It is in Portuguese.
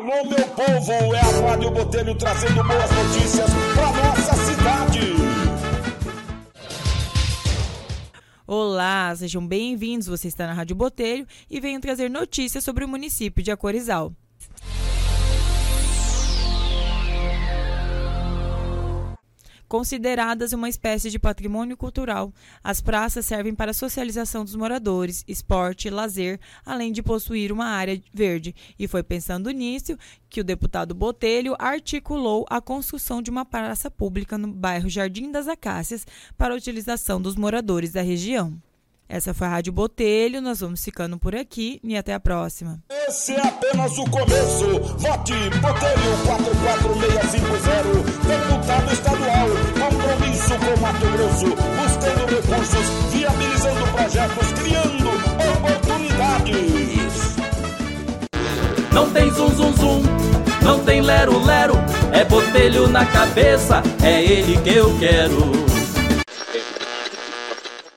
Alô, meu povo, é a Rádio Botelho trazendo boas notícias para nossa cidade. Olá, sejam bem-vindos. Você está na Rádio Botelho e venho trazer notícias sobre o município de Acorizal. Consideradas uma espécie de patrimônio cultural, as praças servem para socialização dos moradores, esporte, lazer, além de possuir uma área verde. E foi pensando nisso que o deputado Botelho articulou a construção de uma praça pública no bairro Jardim das Acácias para utilização dos moradores da região. Essa foi a Rádio Botelho, nós vamos ficando por aqui e até a próxima. Esse é apenas o começo. Vote Botelho 44650, Grosso, buscando recursos, viabilizando projetos, criando oportunidades. Não tem zum zum zum, não tem lero lero, é botelho na cabeça, é ele que eu quero.